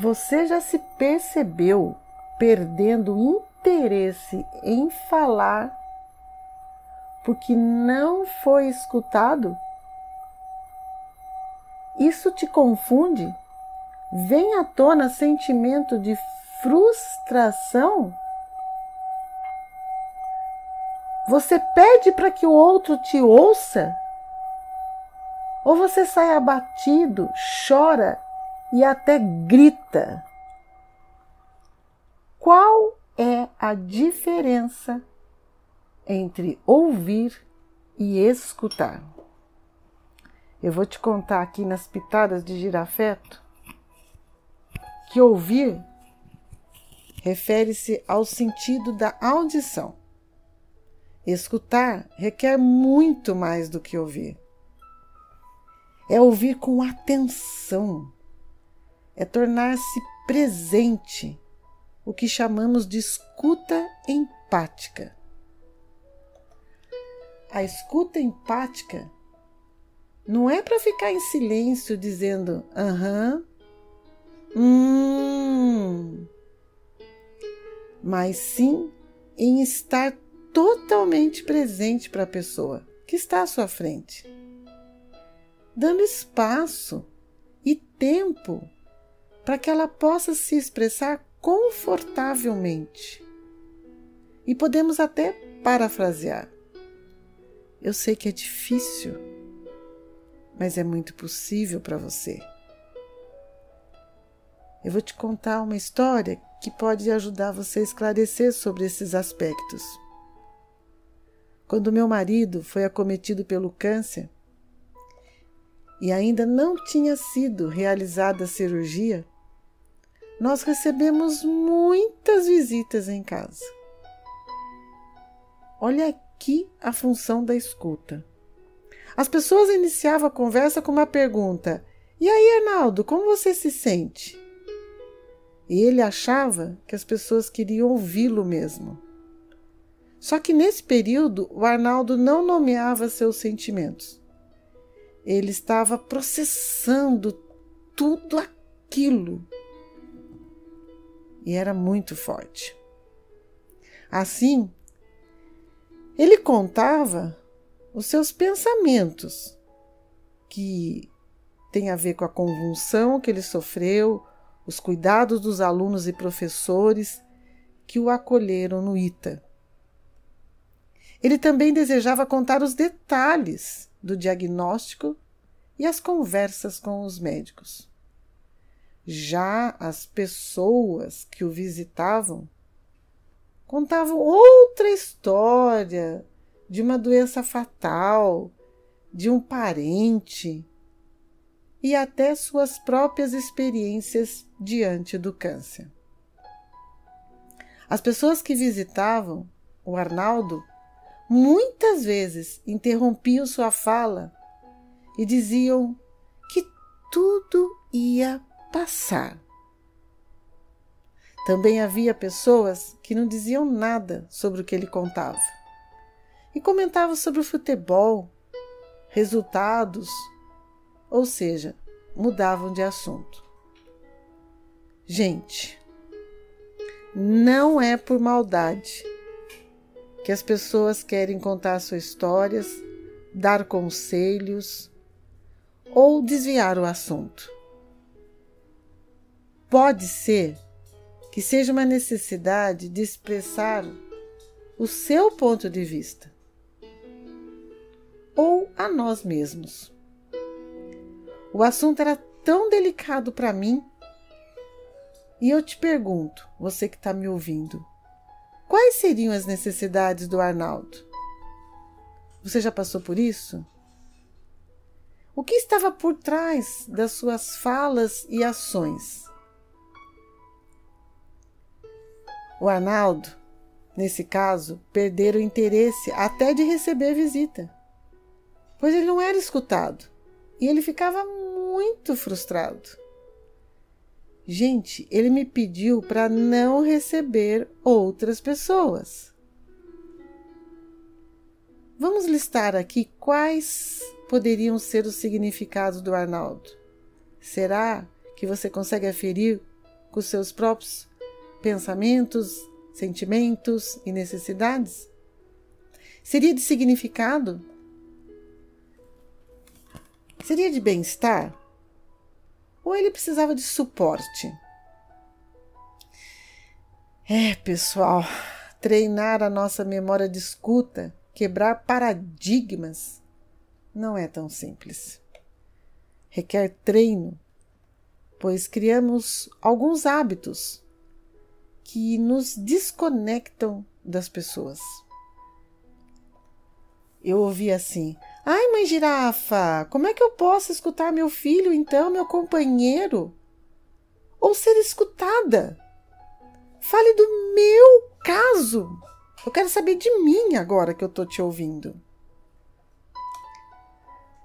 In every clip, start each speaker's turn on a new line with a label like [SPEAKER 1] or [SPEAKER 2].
[SPEAKER 1] Você já se percebeu perdendo interesse em falar porque não foi escutado? Isso te confunde? Vem à tona sentimento de frustração? Você pede para que o outro te ouça? Ou você sai abatido, chora e até grita? Qual é a diferença entre ouvir e escutar? Eu vou te contar aqui nas pitadas de girafeto que ouvir refere-se ao sentido da audição. Escutar requer muito mais do que ouvir. É ouvir com atenção, é tornar-se presente, o que chamamos de escuta empática. A escuta empática não é para ficar em silêncio dizendo aham, hum, mas sim em estar totalmente presente para a pessoa que está à sua frente, dando espaço e tempo para que ela possa se expressar confortavelmente. E podemos até parafrasear. Eu sei que é difícil, mas é muito possível para você. Eu vou te contar uma história que pode ajudar você a esclarecer sobre esses aspectos. Quando meu marido foi acometido pelo câncer e ainda não tinha sido realizada a cirurgia, nós recebemos muitas visitas em casa. Olha aqui a função da escuta. As pessoas iniciavam a conversa com uma pergunta: E aí, Arnaldo, como você se sente? E ele achava que as pessoas queriam ouvi-lo mesmo. Só que nesse período o Arnaldo não nomeava seus sentimentos. Ele estava processando tudo aquilo. E era muito forte. Assim, ele contava os seus pensamentos, que tem a ver com a convulsão que ele sofreu, os cuidados dos alunos e professores que o acolheram no ITA. Ele também desejava contar os detalhes do diagnóstico e as conversas com os médicos. Já as pessoas que o visitavam contavam outra história de uma doença fatal, de um parente e até suas próprias experiências diante do câncer. As pessoas que visitavam o Arnaldo muitas vezes interrompiam sua fala e diziam que tudo ia passar. Também havia pessoas que não diziam nada sobre o que ele contava e comentavam sobre o futebol, resultados, ou seja, mudavam de assunto. Gente, não é por maldade que as pessoas querem contar suas histórias, dar conselhos ou desviar o assunto. Pode ser que seja uma necessidade de expressar o seu ponto de vista ou a nós mesmos. O assunto era tão delicado para mim. E eu te pergunto, você que está me ouvindo, Quais seriam as necessidades do Arnaldo? Você já passou por isso? O que estava por trás das suas falas e ações? O Arnaldo, nesse caso, perdera o interesse até de receber visita, pois ele não era escutado e ele ficava muito frustrado. Gente, ele me pediu para não receber outras pessoas. Vamos listar aqui quais poderiam ser os significados do Arnaldo. Será que você consegue aferir com seus próprios pensamentos, sentimentos e necessidades? Seria de significado? Seria de bem-estar? Ou ele precisava de suporte? É, pessoal, treinar a nossa memória de escuta, quebrar paradigmas, não é tão simples. Requer treino, pois criamos alguns hábitos que nos desconectam das pessoas. Eu ouvi assim: Ai, mãe girafa, como é que eu posso escutar meu filho, então, meu companheiro? Ou ser escutada? Fale do meu caso. Eu quero saber de mim agora que eu estou te ouvindo.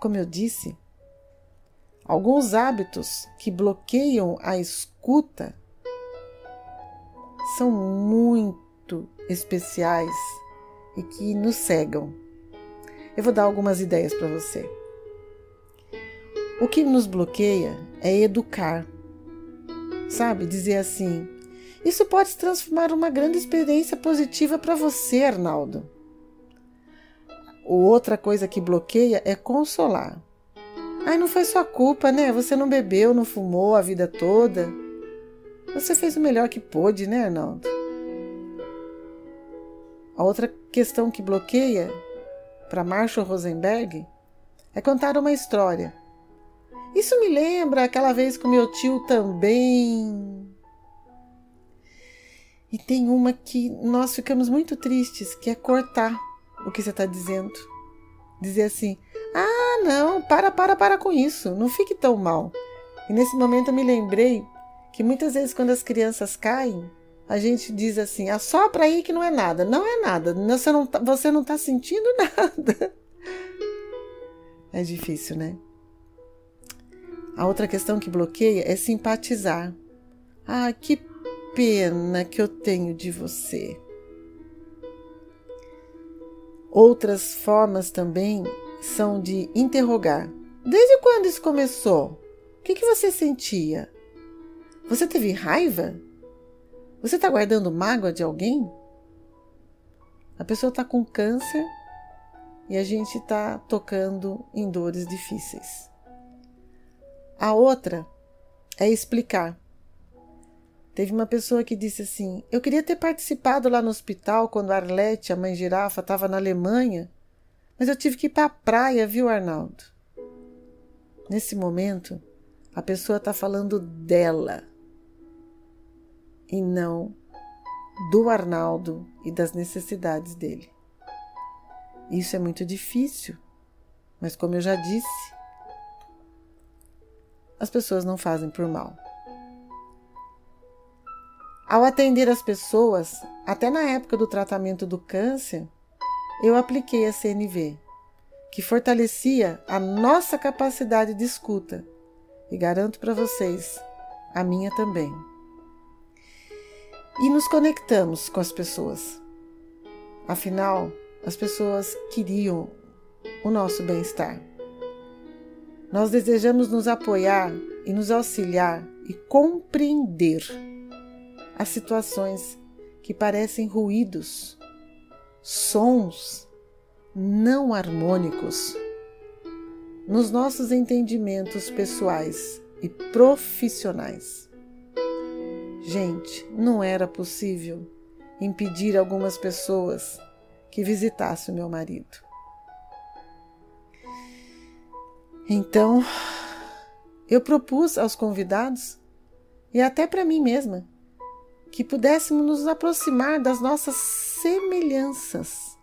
[SPEAKER 1] Como eu disse, alguns hábitos que bloqueiam a escuta são muito especiais e que nos cegam. Eu vou dar algumas ideias para você. O que nos bloqueia é educar. Sabe, dizer assim: isso pode se transformar uma grande experiência positiva para você, Arnaldo. Outra coisa que bloqueia é consolar. Ai, não foi sua culpa, né? Você não bebeu, não fumou a vida toda. Você fez o melhor que pôde, né, Arnaldo? A outra questão que bloqueia para Marshall Rosenberg é contar uma história. Isso me lembra aquela vez com meu tio também. E tem uma que nós ficamos muito tristes, que é cortar o que você está dizendo. Dizer assim: ah, não, para, para, para com isso, não fique tão mal. E nesse momento eu me lembrei que muitas vezes quando as crianças caem, a gente diz assim: assopra aí que não é nada. Não é nada, você não, tá, você não está sentindo nada. É difícil, né? A outra questão que bloqueia é simpatizar. Ah, que pena que eu tenho de você. Outras formas também são de interrogar. Desde quando isso começou? O que, que você sentia? Você teve raiva? Você está guardando mágoa de alguém? A pessoa está com câncer e a gente está tocando em dores difíceis. A outra é explicar. Teve uma pessoa que disse assim: Eu queria ter participado lá no hospital quando a Arlete, a mãe girafa, estava na Alemanha, mas eu tive que ir para a praia, viu, Arnaldo? Nesse momento, a pessoa está falando dela e não do Arnaldo e das necessidades dele. Isso é muito difícil, mas como eu já disse, as pessoas não fazem por mal. Ao atender as pessoas, até na época do tratamento do câncer, eu apliquei a CNV, que fortalecia a nossa capacidade de escuta e garanto para vocês, a minha também. E nos conectamos com as pessoas. Afinal, as pessoas queriam o nosso bem-estar. Nós desejamos nos apoiar e nos auxiliar e compreender as situações que parecem ruídos, sons não harmônicos nos nossos entendimentos pessoais e profissionais. Gente, não era possível impedir algumas pessoas que visitassem o meu marido. Então, eu propus aos convidados e até para mim mesma que pudéssemos nos aproximar das nossas semelhanças,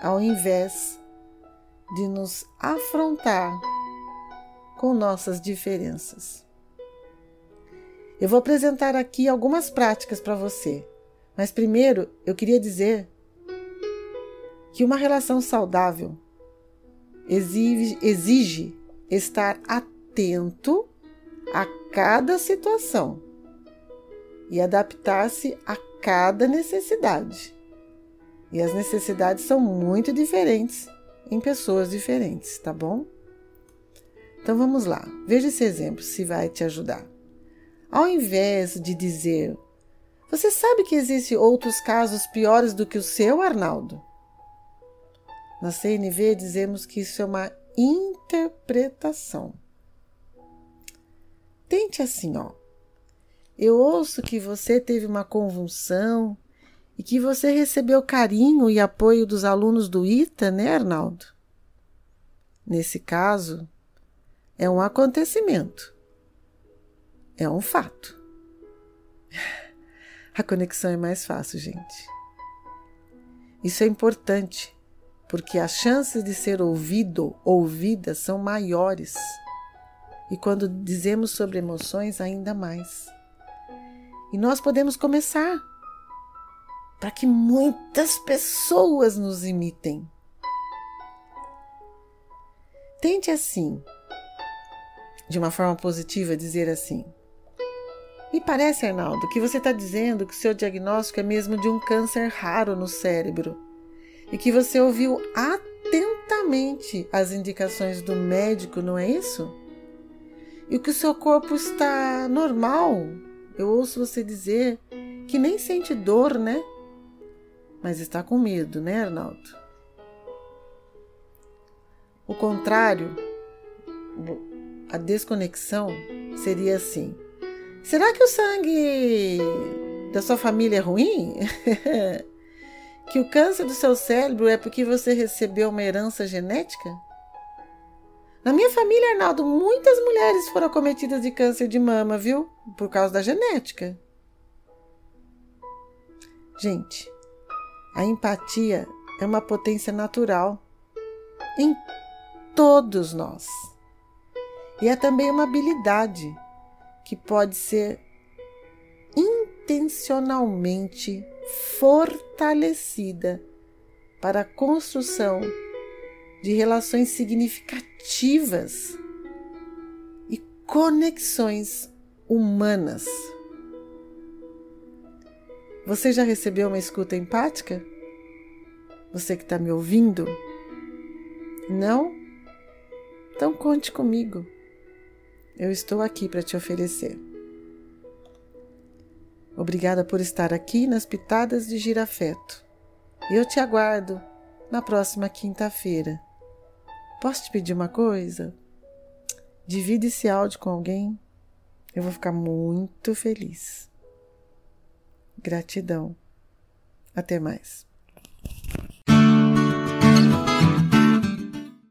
[SPEAKER 1] ao invés de nos afrontar com nossas diferenças. Eu vou apresentar aqui algumas práticas para você, mas primeiro eu queria dizer que uma relação saudável exige, exige estar atento a cada situação e adaptar-se a cada necessidade. E as necessidades são muito diferentes em pessoas diferentes, tá bom? Então vamos lá, veja esse exemplo se vai te ajudar. Ao invés de dizer: Você sabe que existem outros casos piores do que o seu, Arnaldo? Na CNV dizemos que isso é uma interpretação. Tente assim, ó. Eu ouço que você teve uma convulsão e que você recebeu carinho e apoio dos alunos do ITA, né, Arnaldo? Nesse caso, é um acontecimento é um fato. A conexão é mais fácil, gente. Isso é importante, porque as chances de ser ouvido, ouvida, são maiores. E quando dizemos sobre emoções, ainda mais. E nós podemos começar para que muitas pessoas nos imitem. Tente assim, de uma forma positiva, dizer assim: me parece, Arnaldo, que você está dizendo que seu diagnóstico é mesmo de um câncer raro no cérebro e que você ouviu atentamente as indicações do médico, não é isso? E que o seu corpo está normal. Eu ouço você dizer que nem sente dor, né? Mas está com medo, né, Arnaldo? O contrário, a desconexão seria assim: Será que o sangue da sua família é ruim? que o câncer do seu cérebro é porque você recebeu uma herança genética? Na minha família, Arnaldo, muitas mulheres foram acometidas de câncer de mama, viu? Por causa da genética. Gente, a empatia é uma potência natural em todos nós. E é também uma habilidade que pode ser intencionalmente fortalecida para a construção de relações significativas e conexões humanas. Você já recebeu uma escuta empática? Você que está me ouvindo? Não? Então conte comigo. Eu estou aqui para te oferecer. Obrigada por estar aqui nas Pitadas de Girafeto. Eu te aguardo na próxima quinta-feira. Posso te pedir uma coisa? Divide esse áudio com alguém. Eu vou ficar muito feliz. Gratidão. Até mais.